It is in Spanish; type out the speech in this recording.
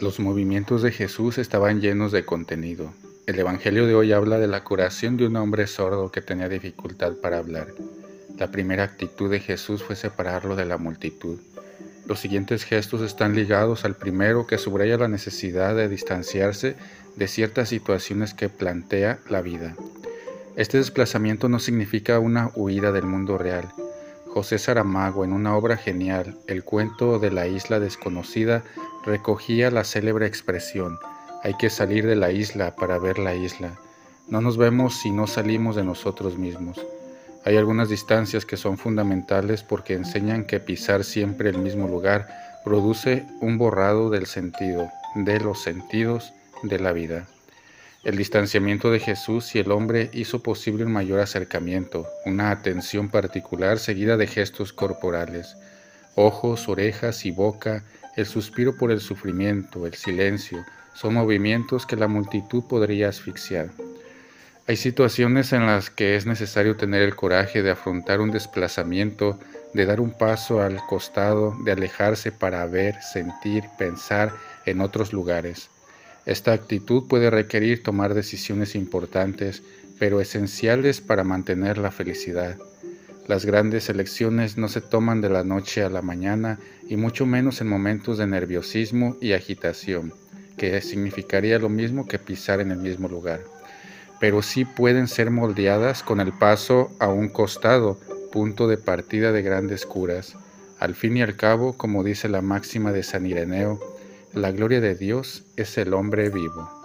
Los movimientos de Jesús estaban llenos de contenido. El Evangelio de hoy habla de la curación de un hombre sordo que tenía dificultad para hablar. La primera actitud de Jesús fue separarlo de la multitud. Los siguientes gestos están ligados al primero que subraya la necesidad de distanciarse de ciertas situaciones que plantea la vida. Este desplazamiento no significa una huida del mundo real. José Saramago, en una obra genial, El cuento de la isla desconocida, recogía la célebre expresión, hay que salir de la isla para ver la isla. No nos vemos si no salimos de nosotros mismos. Hay algunas distancias que son fundamentales porque enseñan que pisar siempre el mismo lugar produce un borrado del sentido, de los sentidos de la vida. El distanciamiento de Jesús y el hombre hizo posible un mayor acercamiento, una atención particular seguida de gestos corporales, ojos, orejas y boca el suspiro por el sufrimiento, el silencio, son movimientos que la multitud podría asfixiar. Hay situaciones en las que es necesario tener el coraje de afrontar un desplazamiento, de dar un paso al costado, de alejarse para ver, sentir, pensar en otros lugares. Esta actitud puede requerir tomar decisiones importantes, pero esenciales para mantener la felicidad. Las grandes elecciones no se toman de la noche a la mañana y mucho menos en momentos de nerviosismo y agitación, que significaría lo mismo que pisar en el mismo lugar. Pero sí pueden ser moldeadas con el paso a un costado, punto de partida de grandes curas. Al fin y al cabo, como dice la máxima de San Ireneo, la gloria de Dios es el hombre vivo.